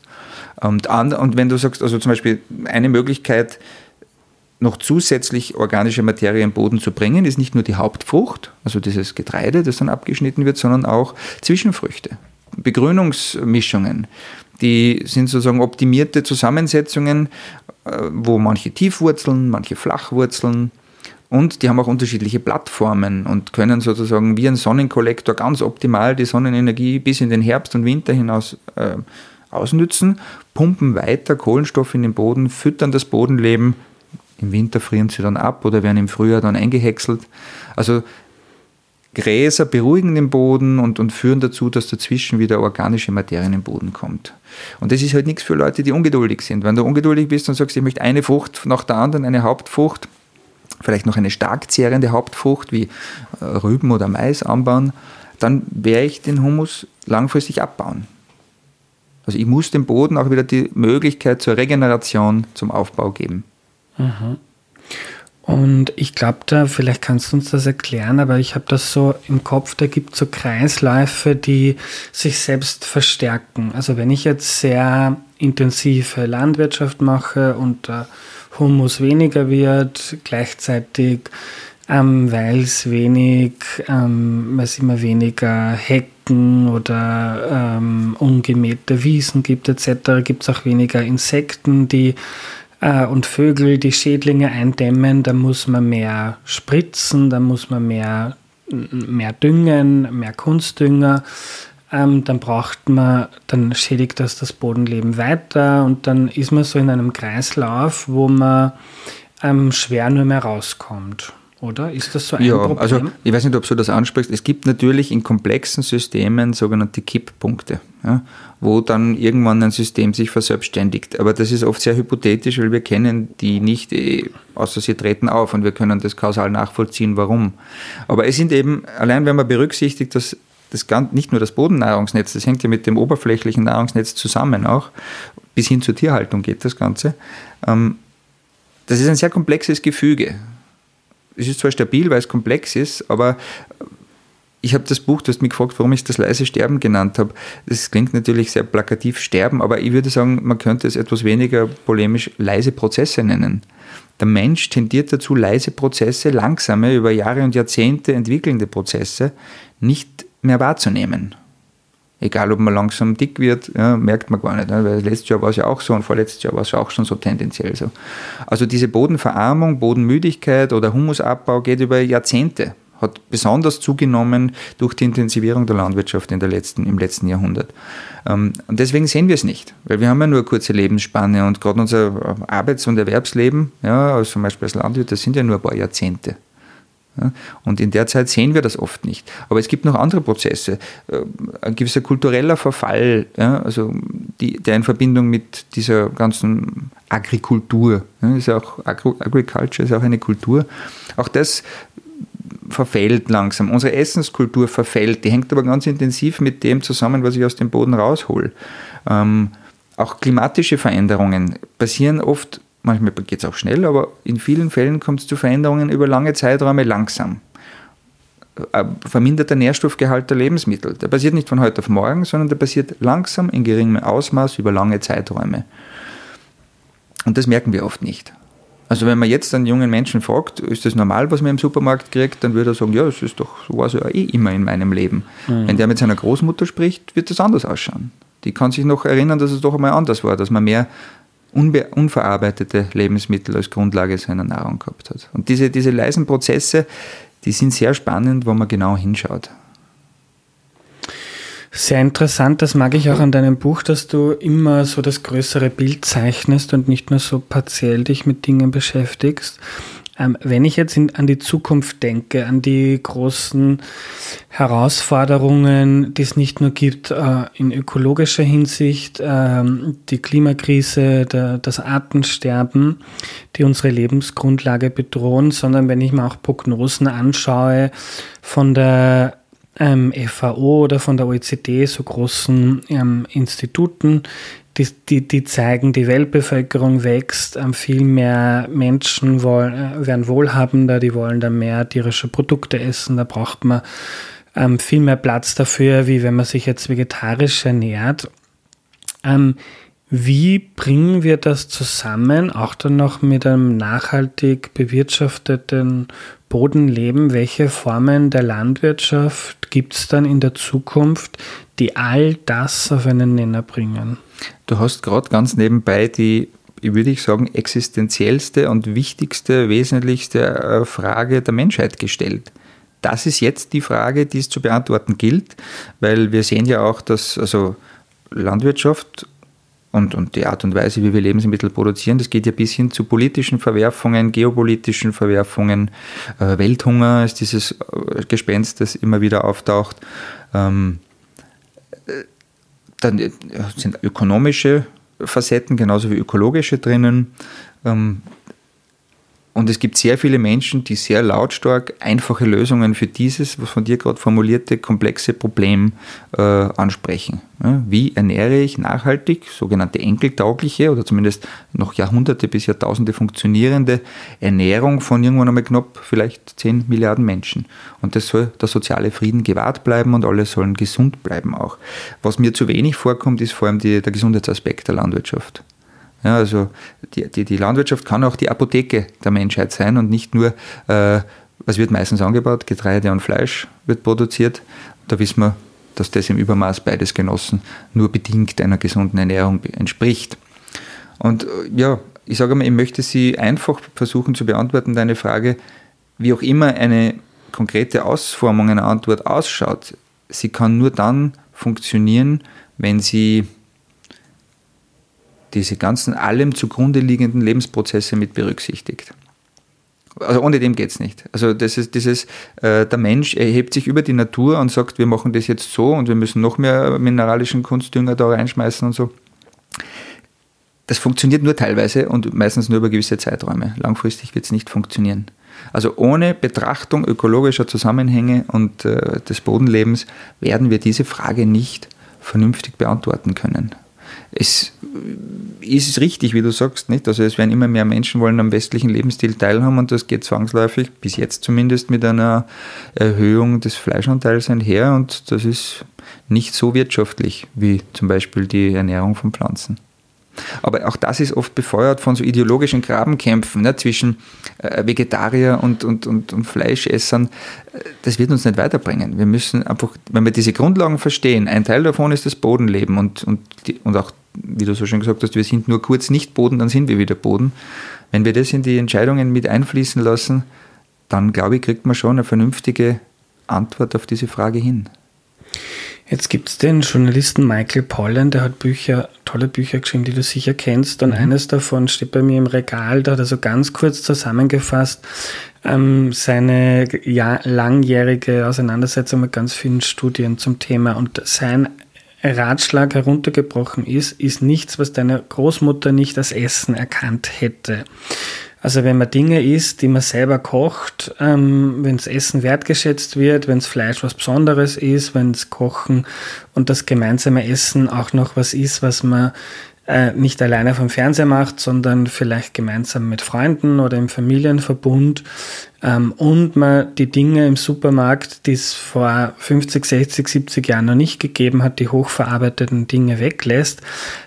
Und, und wenn du sagst, also zum Beispiel eine Möglichkeit, noch zusätzlich organische Materie im Boden zu bringen, ist nicht nur die Hauptfrucht, also dieses Getreide, das dann abgeschnitten wird, sondern auch Zwischenfrüchte, Begrünungsmischungen. Die sind sozusagen optimierte Zusammensetzungen, äh, wo manche Tiefwurzeln, manche Flachwurzeln, und die haben auch unterschiedliche Plattformen und können sozusagen wie ein Sonnenkollektor ganz optimal die Sonnenenergie bis in den Herbst und Winter hinaus äh, ausnützen, pumpen weiter Kohlenstoff in den Boden, füttern das Bodenleben. Im Winter frieren sie dann ab oder werden im Frühjahr dann eingehäckselt. Also Gräser beruhigen den Boden und, und führen dazu, dass dazwischen wieder organische Materie in den Boden kommt. Und das ist halt nichts für Leute, die ungeduldig sind. Wenn du ungeduldig bist und sagst, ich möchte eine Frucht nach der anderen, eine Hauptfrucht, vielleicht noch eine stark zehrende Hauptfrucht wie äh, Rüben oder Mais anbauen, dann werde ich den Humus langfristig abbauen. Also ich muss dem Boden auch wieder die Möglichkeit zur Regeneration, zum Aufbau geben. Mhm. Und ich glaube da, vielleicht kannst du uns das erklären, aber ich habe das so im Kopf, da gibt es so Kreisläufe, die sich selbst verstärken. Also wenn ich jetzt sehr intensive Landwirtschaft mache und äh, Humus weniger wird, gleichzeitig ähm, weil es wenig, ähm, weil es immer weniger Hecken oder ähm, ungemähte Wiesen gibt etc., gibt es auch weniger Insekten, die äh, und Vögel, die Schädlinge eindämmen, da muss man mehr spritzen, da muss man mehr, mehr düngen, mehr Kunstdünger ähm, dann braucht man, dann schädigt das das Bodenleben weiter und dann ist man so in einem Kreislauf, wo man ähm, schwer nur mehr rauskommt. Oder ist das so ein ja, Problem? Also ich weiß nicht, ob du das ansprichst. Es gibt natürlich in komplexen Systemen sogenannte Kipppunkte, ja, wo dann irgendwann ein System sich verselbstständigt. Aber das ist oft sehr hypothetisch, weil wir kennen die nicht, eh, außer sie treten auf und wir können das kausal nachvollziehen, warum. Aber es sind eben, allein wenn man berücksichtigt, dass das nicht nur das Bodennahrungsnetz, das hängt ja mit dem oberflächlichen Nahrungsnetz zusammen auch, bis hin zur Tierhaltung geht das Ganze. Ähm, das ist ein sehr komplexes Gefüge. Es ist zwar stabil, weil es komplex ist, aber ich habe das Buch, du hast mich gefragt, warum ich das leise Sterben genannt habe. Das klingt natürlich sehr plakativ Sterben, aber ich würde sagen, man könnte es etwas weniger polemisch leise Prozesse nennen. Der Mensch tendiert dazu, leise Prozesse, langsame, über Jahre und Jahrzehnte entwickelnde Prozesse nicht mehr wahrzunehmen. Egal, ob man langsam dick wird, ja, merkt man gar nicht. Ne? Weil letztes Jahr war es ja auch so und vorletztes Jahr war es auch schon so tendenziell so. Also diese Bodenverarmung, Bodenmüdigkeit oder Humusabbau geht über Jahrzehnte hat besonders zugenommen durch die Intensivierung der Landwirtschaft in der letzten, im letzten Jahrhundert. Ähm, und deswegen sehen wir es nicht, weil wir haben ja nur eine kurze Lebensspanne und gerade unser Arbeits- und Erwerbsleben, ja, also zum Beispiel als Landwirt, das sind ja nur ein paar Jahrzehnte. Und in der Zeit sehen wir das oft nicht. Aber es gibt noch andere Prozesse. Äh, ein gewisser kultureller Verfall, also die, der in Verbindung mit dieser ganzen Agrikultur, ist auch Agriculture ist auch eine Kultur. Auch das verfällt langsam. Unsere Essenskultur verfällt. Die hängt aber ganz intensiv mit dem zusammen, was ich aus dem Boden raushol. Ähm, auch klimatische Veränderungen passieren oft, manchmal geht es auch schnell, aber in vielen Fällen kommt es zu Veränderungen über lange Zeiträume langsam. Ein verminderter Nährstoffgehalt der Lebensmittel. Der passiert nicht von heute auf morgen, sondern der passiert langsam in geringem Ausmaß über lange Zeiträume. Und das merken wir oft nicht. Also wenn man jetzt einen jungen Menschen fragt, ist das normal, was man im Supermarkt kriegt, dann würde er sagen, ja, das ist doch, so war es ja eh immer in meinem Leben. Mhm. Wenn der mit seiner Großmutter spricht, wird das anders ausschauen. Die kann sich noch erinnern, dass es doch einmal anders war, dass man mehr unverarbeitete Lebensmittel als Grundlage seiner Nahrung gehabt hat. Und diese, diese leisen Prozesse, die sind sehr spannend, wo man genau hinschaut. Sehr interessant, das mag ich auch an deinem Buch, dass du immer so das größere Bild zeichnest und nicht nur so partiell dich mit Dingen beschäftigst. Ähm, wenn ich jetzt in, an die Zukunft denke, an die großen Herausforderungen, die es nicht nur gibt äh, in ökologischer Hinsicht, äh, die Klimakrise, der, das Artensterben, die unsere Lebensgrundlage bedrohen, sondern wenn ich mir auch Prognosen anschaue von der ähm, FAO oder von der OECD, so großen ähm, Instituten, die, die, die, zeigen, die Weltbevölkerung wächst, ähm, viel mehr Menschen wollen, äh, werden wohlhabender, die wollen dann mehr tierische Produkte essen, da braucht man ähm, viel mehr Platz dafür, wie wenn man sich jetzt vegetarisch ernährt. Ähm, wie bringen wir das zusammen, auch dann noch mit einem nachhaltig bewirtschafteten Bodenleben? Welche Formen der Landwirtschaft gibt es dann in der Zukunft, die all das auf einen Nenner bringen? Du hast gerade ganz nebenbei die, würde ich sagen, existenziellste und wichtigste, wesentlichste äh, Frage der Menschheit gestellt. Das ist jetzt die Frage, die es zu beantworten gilt, weil wir sehen ja auch, dass also Landwirtschaft und, und die Art und Weise, wie wir Lebensmittel produzieren, das geht ja bis hin zu politischen Verwerfungen, geopolitischen Verwerfungen. Äh, Welthunger ist dieses äh, Gespenst, das immer wieder auftaucht. Ähm, äh, dann äh, sind ökonomische Facetten genauso wie ökologische drinnen. Ähm, und es gibt sehr viele Menschen, die sehr lautstark einfache Lösungen für dieses, was von dir gerade formulierte, komplexe Problem äh, ansprechen. Ja, wie ernähre ich nachhaltig, sogenannte enkeltaugliche oder zumindest noch Jahrhunderte bis Jahrtausende funktionierende Ernährung von irgendwann einmal knapp vielleicht 10 Milliarden Menschen. Und das soll der soziale Frieden gewahrt bleiben und alle sollen gesund bleiben auch. Was mir zu wenig vorkommt, ist vor allem die, der Gesundheitsaspekt der Landwirtschaft. Ja, also die, die, die, Landwirtschaft kann auch die Apotheke der Menschheit sein und nicht nur, äh, was wird meistens angebaut? Getreide und Fleisch wird produziert. Da wissen wir, dass das im Übermaß beides genossen nur bedingt einer gesunden Ernährung entspricht. Und äh, ja, ich sage mal, ich möchte Sie einfach versuchen zu beantworten, deine Frage, wie auch immer eine konkrete Ausformung einer Antwort ausschaut. Sie kann nur dann funktionieren, wenn sie diese ganzen allem zugrunde liegenden Lebensprozesse mit berücksichtigt. Also ohne dem geht es nicht. Also das ist dieses, äh, der Mensch erhebt sich über die Natur und sagt, wir machen das jetzt so und wir müssen noch mehr mineralischen Kunstdünger da reinschmeißen und so. Das funktioniert nur teilweise und meistens nur über gewisse Zeiträume. Langfristig wird es nicht funktionieren. Also ohne Betrachtung ökologischer Zusammenhänge und äh, des Bodenlebens werden wir diese Frage nicht vernünftig beantworten können es ist richtig, wie du sagst, nicht? Also es werden immer mehr Menschen wollen am westlichen Lebensstil teilhaben und das geht zwangsläufig, bis jetzt zumindest, mit einer Erhöhung des Fleischanteils einher und das ist nicht so wirtschaftlich wie zum Beispiel die Ernährung von Pflanzen. Aber auch das ist oft befeuert von so ideologischen Grabenkämpfen ne, zwischen äh, Vegetarier und, und, und, und Fleischessern. Das wird uns nicht weiterbringen. Wir müssen einfach, wenn wir diese Grundlagen verstehen, ein Teil davon ist das Bodenleben und, und, die, und auch, wie du so schön gesagt hast, wir sind nur kurz nicht Boden, dann sind wir wieder Boden. Wenn wir das in die Entscheidungen mit einfließen lassen, dann glaube ich, kriegt man schon eine vernünftige Antwort auf diese Frage hin. Jetzt gibt es den Journalisten Michael Pollan, der hat Bücher, tolle Bücher geschrieben, die du sicher kennst. Und mhm. eines davon steht bei mir im Regal, da hat er so ganz kurz zusammengefasst ähm, seine ja, langjährige Auseinandersetzung mit ganz vielen Studien zum Thema. Und sein Ratschlag heruntergebrochen ist, ist nichts, was deine Großmutter nicht als Essen erkannt hätte. Also wenn man Dinge isst, die man selber kocht, ähm, wenn das Essen wertgeschätzt wird, wenn das Fleisch was Besonderes ist, wenn das Kochen und das gemeinsame Essen auch noch was ist, was man äh, nicht alleine vom Fernseher macht, sondern vielleicht gemeinsam mit Freunden oder im Familienverbund ähm, und man die Dinge im Supermarkt, die es vor 50, 60, 70 Jahren noch nicht gegeben hat, die hochverarbeiteten Dinge weglässt,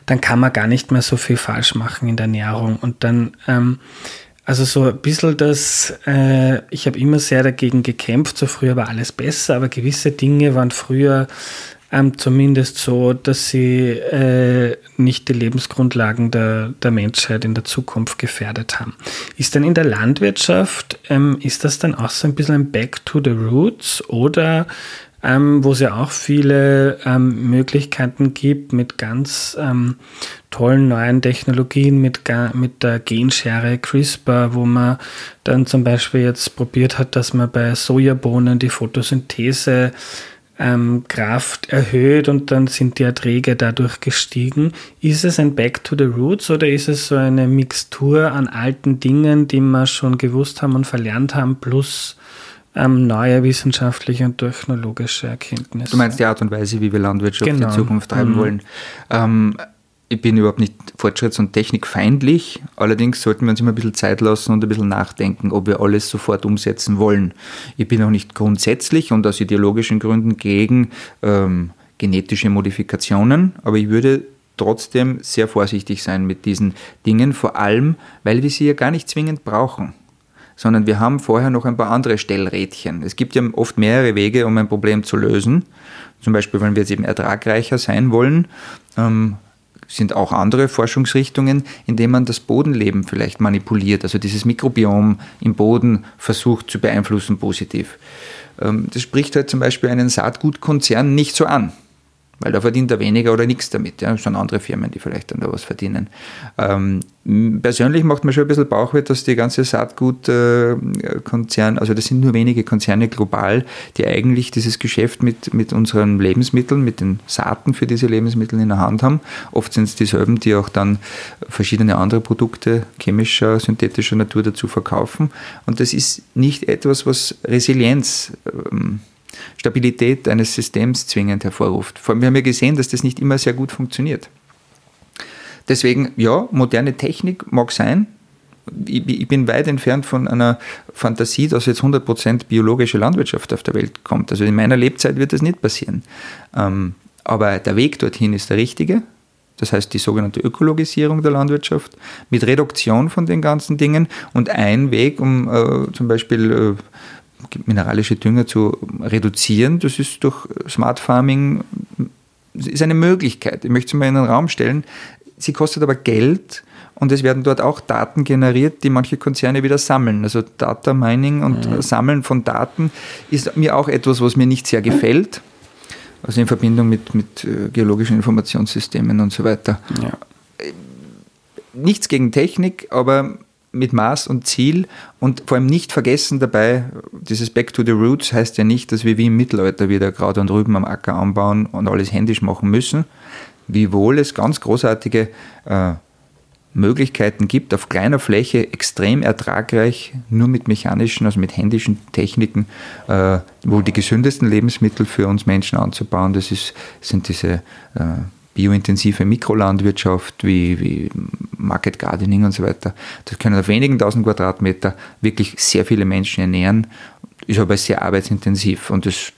dann kann man gar nicht mehr so viel falsch machen in der Ernährung. Und dann ähm, also so ein bisschen das, äh, ich habe immer sehr dagegen gekämpft, so früher war alles besser, aber gewisse Dinge waren früher ähm, zumindest so, dass sie äh, nicht die Lebensgrundlagen der, der Menschheit in der Zukunft gefährdet haben. Ist denn in der Landwirtschaft, ähm, ist das dann auch so ein bisschen ein Back to the Roots oder ähm, wo es ja auch viele ähm, Möglichkeiten gibt mit ganz ähm, tollen neuen Technologien, mit, mit der Genschere CRISPR, wo man dann zum Beispiel jetzt probiert hat, dass man bei Sojabohnen die Photosynthese ähm, Kraft erhöht und dann sind die Erträge dadurch gestiegen. Ist es ein Back to the Roots oder ist es so eine Mixtur an alten Dingen, die wir schon gewusst haben und verlernt haben, plus ähm, neue wissenschaftliche und technologische Erkenntnisse. Du meinst die Art und Weise, wie wir Landwirtschaft genau. in Zukunft treiben mhm. wollen. Ähm, ich bin überhaupt nicht fortschritts- und technikfeindlich, allerdings sollten wir uns immer ein bisschen Zeit lassen und ein bisschen nachdenken, ob wir alles sofort umsetzen wollen. Ich bin auch nicht grundsätzlich und aus ideologischen Gründen gegen ähm, genetische Modifikationen, aber ich würde trotzdem sehr vorsichtig sein mit diesen Dingen, vor allem, weil wir sie ja gar nicht zwingend brauchen sondern wir haben vorher noch ein paar andere Stellrädchen. Es gibt ja oft mehrere Wege, um ein Problem zu lösen. Zum Beispiel, wenn wir jetzt eben ertragreicher sein wollen, ähm, sind auch andere Forschungsrichtungen, indem man das Bodenleben vielleicht manipuliert, also dieses Mikrobiom im Boden versucht zu beeinflussen positiv. Ähm, das spricht halt zum Beispiel einen Saatgutkonzern nicht so an weil da verdient er weniger oder nichts damit. Ja. Das sind andere Firmen, die vielleicht dann da was verdienen. Ähm, persönlich macht mir schon ein bisschen Bauchweh, dass die ganze Saatgutkonzern, also das sind nur wenige Konzerne global, die eigentlich dieses Geschäft mit, mit unseren Lebensmitteln, mit den Saaten für diese Lebensmittel in der Hand haben. Oft sind es dieselben, die auch dann verschiedene andere Produkte chemischer, synthetischer Natur dazu verkaufen. Und das ist nicht etwas, was Resilienz ähm, Stabilität eines Systems zwingend hervorruft. Vor allem, wir haben ja gesehen, dass das nicht immer sehr gut funktioniert. Deswegen, ja, moderne Technik mag sein. Ich, bin weit entfernt von einer Fantasie, dass jetzt 100% biologische Landwirtschaft auf der Welt kommt. Also in meiner Lebzeit wird das nicht passieren. Ähm, aber der Weg dorthin ist der richtige. Das heißt die sogenannte Ökologisierung der Landwirtschaft mit Reduktion von den ganzen Dingen und ein Weg, um äh, zum Beispiel äh, mineralische Dünger zu reduzieren. Das ist durch Smart Farming ist eine Möglichkeit. Ich möchte es mal in den Raum stellen. Sie kostet aber Geld und es werden dort auch Daten generiert, die manche Konzerne wieder sammeln. Also Data Mining und mhm. Sammeln von Daten ist mir auch etwas, was mir nicht sehr gefällt. Also in Verbindung mit, mit äh, geologischen Informationssystemen und so weiter. Ja. Nichts gegen Technik, aber mit Maß und Ziel und vor allem nicht vergessen dabei, dieses Back to the Roots heißt ja nicht, dass wir wie im Mittelalter wieder Kraut und Rüben am Acker anbauen und alles händisch machen müssen, wiewohl es ganz großartige äh, Möglichkeiten gibt, auf kleiner Fläche extrem ertragreich, nur mit mechanischen, also mit händischen Techniken, äh, wohl die gesündesten Lebensmittel für uns Menschen anzubauen. Das ist, sind diese äh, biointensive Mikrolandwirtschaft wie, wie Market Gardening und so weiter. Das können auf wenigen tausend Quadratmeter wirklich sehr viele Menschen ernähren, ist aber sehr arbeitsintensiv und das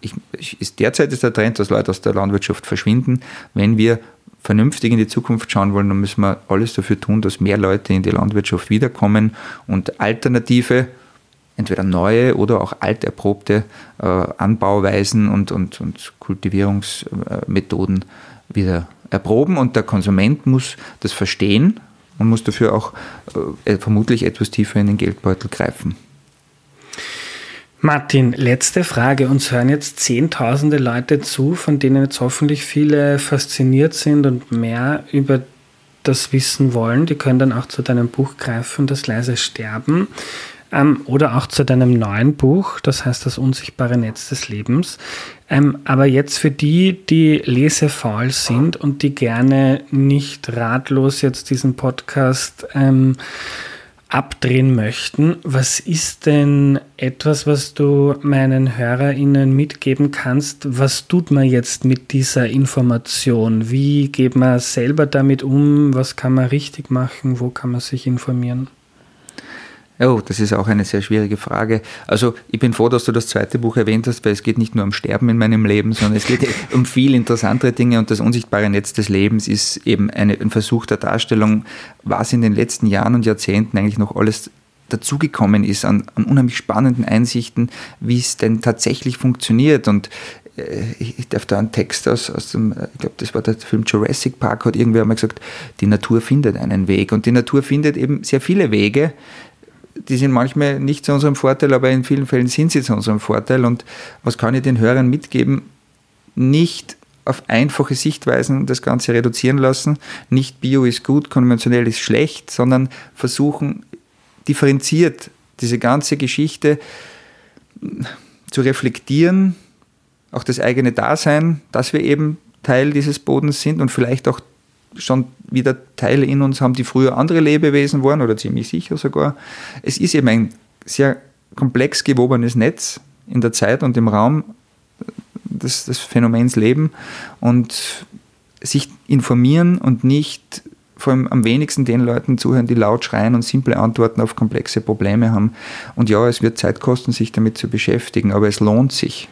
ich, ist derzeit ist der Trend, dass Leute aus der Landwirtschaft verschwinden. Wenn wir vernünftig in die Zukunft schauen wollen, dann müssen wir alles dafür tun, dass mehr Leute in die Landwirtschaft wiederkommen und alternative, entweder neue oder auch alterprobte äh, Anbauweisen und, und, und Kultivierungsmethoden wieder erproben. Und der Konsument muss das verstehen und muss dafür auch äh, vermutlich etwas tiefer in den Geldbeutel greifen. Martin, letzte Frage. Uns hören jetzt zehntausende Leute zu, von denen jetzt hoffentlich viele fasziniert sind und mehr über das wissen wollen. Die können dann auch zu deinem Buch greifen, Das leise Sterben. Ähm, oder auch zu deinem neuen Buch, das heißt Das unsichtbare Netz des Lebens. Ähm, aber jetzt für die, die lesefaul sind und die gerne nicht ratlos jetzt diesen Podcast ähm, abdrehen möchten. Was ist denn etwas, was du meinen HörerInnen mitgeben kannst? Was tut man jetzt mit dieser Information? Wie geht man selber damit um? Was kann man richtig machen? Wo kann man sich informieren? Oh, das ist auch eine sehr schwierige Frage. Also ich bin froh, dass du das zweite Buch erwähnt hast, weil es geht nicht nur um Sterben in meinem Leben, sondern es geht um viel interessantere Dinge und das unsichtbare Netz des Lebens ist eben eine, ein Versuch der Darstellung, was in den letzten Jahren und Jahrzehnten eigentlich noch alles dazugekommen ist an, an unheimlich spannenden Einsichten, wie es denn tatsächlich funktioniert. Und äh, ich darf da einen Text aus, aus dem, äh, ich glaube, das war der Film Jurassic Park, hat irgendwer einmal gesagt, die Natur findet einen Weg. Und die Natur findet eben sehr viele Wege, die sind manchmal nicht zu unserem Vorteil, aber in vielen Fällen sind sie zu unserem Vorteil. Und was kann ich den Hörern mitgeben? Nicht auf einfache Sichtweisen das Ganze reduzieren lassen. Nicht Bio ist gut, konventionell ist schlecht, sondern versuchen differenziert diese ganze Geschichte zu reflektieren, auch das eigene Dasein, dass wir eben Teil dieses Bodens sind und vielleicht auch schon wieder Teile in uns haben, die früher andere Lebewesen waren oder ziemlich sicher sogar. Es ist eben ein sehr komplex gewobenes Netz in der Zeit und im Raum des, des Phänomens Leben und sich informieren und nicht vor allem am wenigsten den Leuten zuhören, die laut schreien und simple Antworten auf komplexe Probleme haben. Und ja, es wird Zeit kosten, sich damit zu beschäftigen, aber es lohnt sich.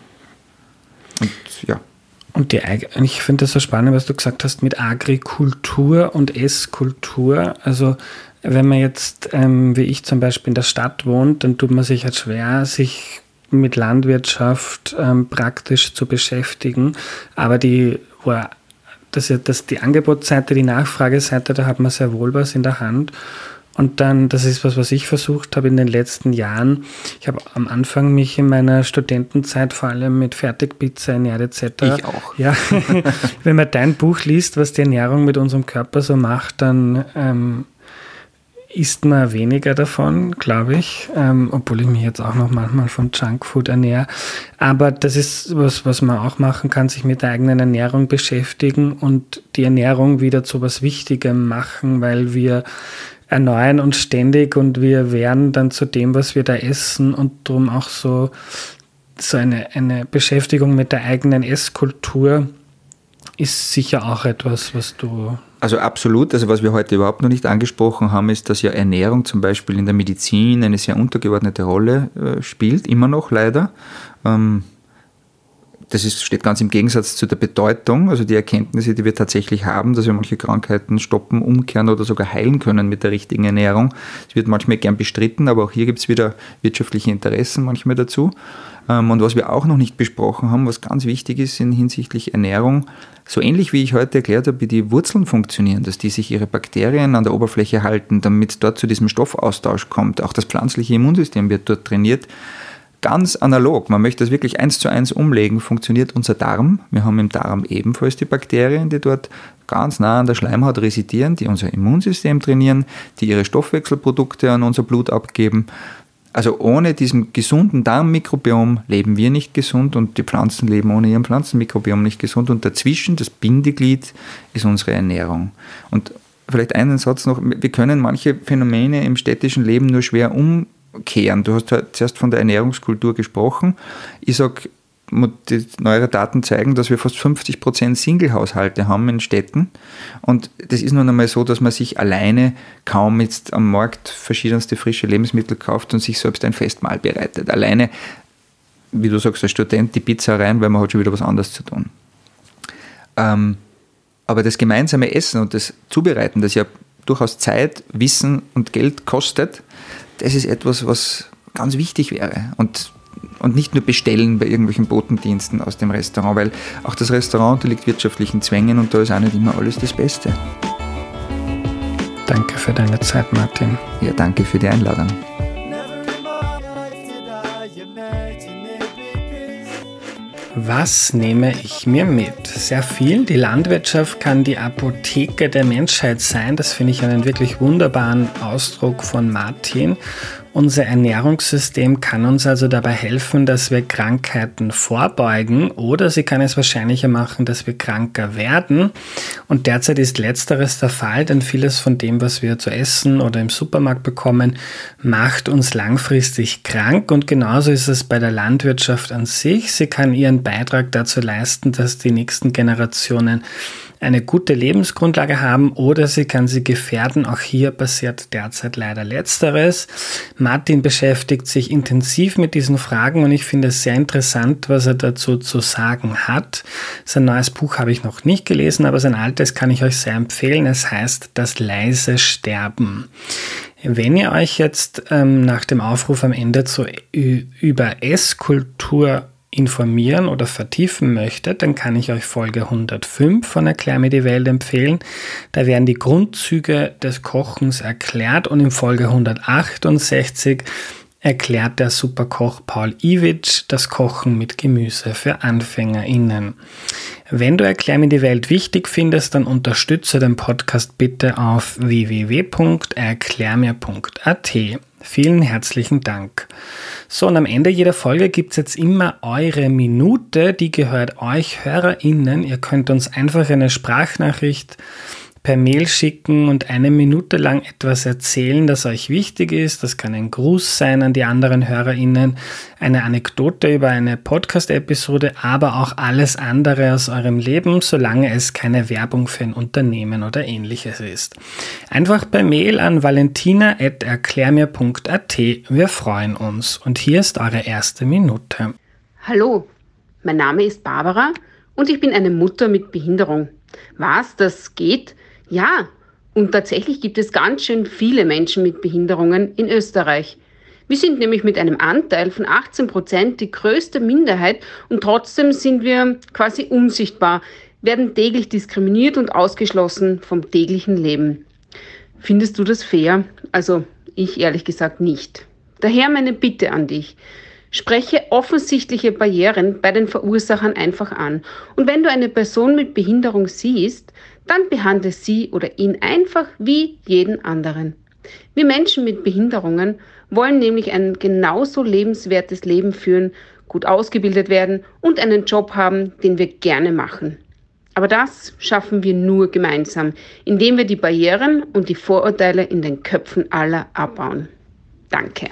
Und die, ich finde das so spannend, was du gesagt hast mit Agrikultur und Esskultur. Also wenn man jetzt, ähm, wie ich zum Beispiel in der Stadt wohnt, dann tut man sich halt schwer, sich mit Landwirtschaft ähm, praktisch zu beschäftigen. Aber die, das, das, die Angebotsseite, die Nachfrageseite, da hat man sehr wohl was in der Hand. Und dann, das ist was, was ich versucht habe in den letzten Jahren. Ich habe am Anfang mich in meiner Studentenzeit vor allem mit Fertigpizza ernährt etc. Ich auch. Ja, wenn man dein Buch liest, was die Ernährung mit unserem Körper so macht, dann ähm, isst man weniger davon, glaube ich, ähm, obwohl ich mich jetzt auch noch manchmal von Junkfood ernähre. Aber das ist was, was man auch machen kann, sich mit der eigenen Ernährung beschäftigen und die Ernährung wieder zu was Wichtigem machen, weil wir erneuern uns ständig und wir werden dann zu dem, was wir da essen und darum auch so, so eine, eine Beschäftigung mit der eigenen Esskultur ist sicher auch etwas, was du. Also absolut. Also was wir heute überhaupt noch nicht angesprochen haben, ist, dass ja Ernährung zum Beispiel in der Medizin eine sehr untergeordnete Rolle äh, spielt, immer noch leider. Ähm, das ist, steht ganz im Gegensatz zu der Bedeutung, also die Erkenntnisse, die wir tatsächlich haben, dass wir manche Krankheiten stoppen, umkehren oder sogar heilen können mit der richtigen Ernährung. Es wird manchmal gern bestritten, aber auch hier gibt es wieder wirtschaftliche Interessen manchmal dazu. Ähm, und was wir auch noch nicht besprochen haben, was ganz wichtig ist in hinsichtlich Ernährung, so ähnlich wie ich heute erklärt habe, wie die Wurzeln funktionieren, dass die sich ihre Bakterien an der Oberfläche halten, damit dort zu diesem Stoffaustausch kommt. Auch das pflanzliche Immunsystem wird dort trainiert ganz analog, man möchte das wirklich eins zu eins umlegen, funktioniert unser Darm. Wir haben im Darm ebenfalls die Bakterien, die dort ganz nah an der Schleimhaut residieren, die unser Immunsystem trainieren, die ihre Stoffwechselprodukte an unser Blut abgeben. Also ohne diesen gesunden Darmmikrobiom leben wir nicht gesund und die Pflanzen leben ohne ihren Pflanzenmikrobiom nicht gesund. Und dazwischen, das Bindeglied, ist unsere Ernährung. Und vielleicht einen Satz noch, wir können manche Phänomene im städtischen Leben nur schwer um kehren. Du hast halt zuerst von der Ernährungskultur gesprochen. Ich sage, die neuere Daten zeigen, dass wir fast 50 Prozent Single-Haushalte haben in Städten. Und das ist nun einmal so, dass man sich alleine kaum jetzt am Markt verschiedenste frische Lebensmittel kauft und sich selbst ein Festmahl bereitet. Alleine wie du sagst, als Student die Pizza rein, weil man hat schon wieder was anderes zu tun. Ähm, aber das gemeinsame Essen und das Zubereiten, das ja durchaus Zeit, Wissen und Geld kostet, das ist etwas, was ganz wichtig wäre. Und, und nicht nur bestellen bei irgendwelchen Botendiensten aus dem Restaurant, weil auch das Restaurant unterliegt wirtschaftlichen Zwängen und da ist auch nicht immer alles das Beste. Danke für deine Zeit, Martin. Ja, danke für die Einladung. Was nehme ich mir mit? Sehr viel. Die Landwirtschaft kann die Apotheke der Menschheit sein. Das finde ich einen wirklich wunderbaren Ausdruck von Martin. Unser Ernährungssystem kann uns also dabei helfen, dass wir Krankheiten vorbeugen oder sie kann es wahrscheinlicher machen, dass wir kranker werden. Und derzeit ist letzteres der Fall, denn vieles von dem, was wir zu essen oder im Supermarkt bekommen, macht uns langfristig krank. Und genauso ist es bei der Landwirtschaft an sich. Sie kann ihren Beitrag dazu leisten, dass die nächsten Generationen eine gute Lebensgrundlage haben oder sie kann sie gefährden. Auch hier passiert derzeit leider letzteres. Martin beschäftigt sich intensiv mit diesen Fragen und ich finde es sehr interessant, was er dazu zu sagen hat. Sein neues Buch habe ich noch nicht gelesen, aber sein altes kann ich euch sehr empfehlen. Es heißt Das leise Sterben. Wenn ihr euch jetzt ähm, nach dem Aufruf am Ende zu, über Esskultur informieren oder vertiefen möchtet, dann kann ich euch Folge 105 von Erklär mir die Welt empfehlen. Da werden die Grundzüge des Kochens erklärt und in Folge 168 erklärt der Superkoch Paul Iwitsch das Kochen mit Gemüse für AnfängerInnen. Wenn du Erklär mir die Welt wichtig findest, dann unterstütze den Podcast bitte auf www.erklärmir.at. Vielen herzlichen Dank. So, und am Ende jeder Folge gibt es jetzt immer eure Minute, die gehört euch HörerInnen. Ihr könnt uns einfach eine Sprachnachricht per Mail schicken und eine Minute lang etwas erzählen, das euch wichtig ist. Das kann ein Gruß sein an die anderen HörerInnen, eine Anekdote über eine Podcast-Episode, aber auch alles andere aus eurem Leben, solange es keine Werbung für ein Unternehmen oder ähnliches ist. Einfach per Mail an valentina.erklärmir.at. Wir freuen uns. Und hier ist eure erste Minute. Hallo, mein Name ist Barbara und ich bin eine Mutter mit Behinderung. Was, das geht? Ja, und tatsächlich gibt es ganz schön viele Menschen mit Behinderungen in Österreich. Wir sind nämlich mit einem Anteil von 18 Prozent die größte Minderheit und trotzdem sind wir quasi unsichtbar, werden täglich diskriminiert und ausgeschlossen vom täglichen Leben. Findest du das fair? Also ich ehrlich gesagt nicht. Daher meine Bitte an dich. Spreche offensichtliche Barrieren bei den Verursachern einfach an. Und wenn du eine Person mit Behinderung siehst, dann behandle sie oder ihn einfach wie jeden anderen. Wir Menschen mit Behinderungen wollen nämlich ein genauso lebenswertes Leben führen, gut ausgebildet werden und einen Job haben, den wir gerne machen. Aber das schaffen wir nur gemeinsam, indem wir die Barrieren und die Vorurteile in den Köpfen aller abbauen. Danke.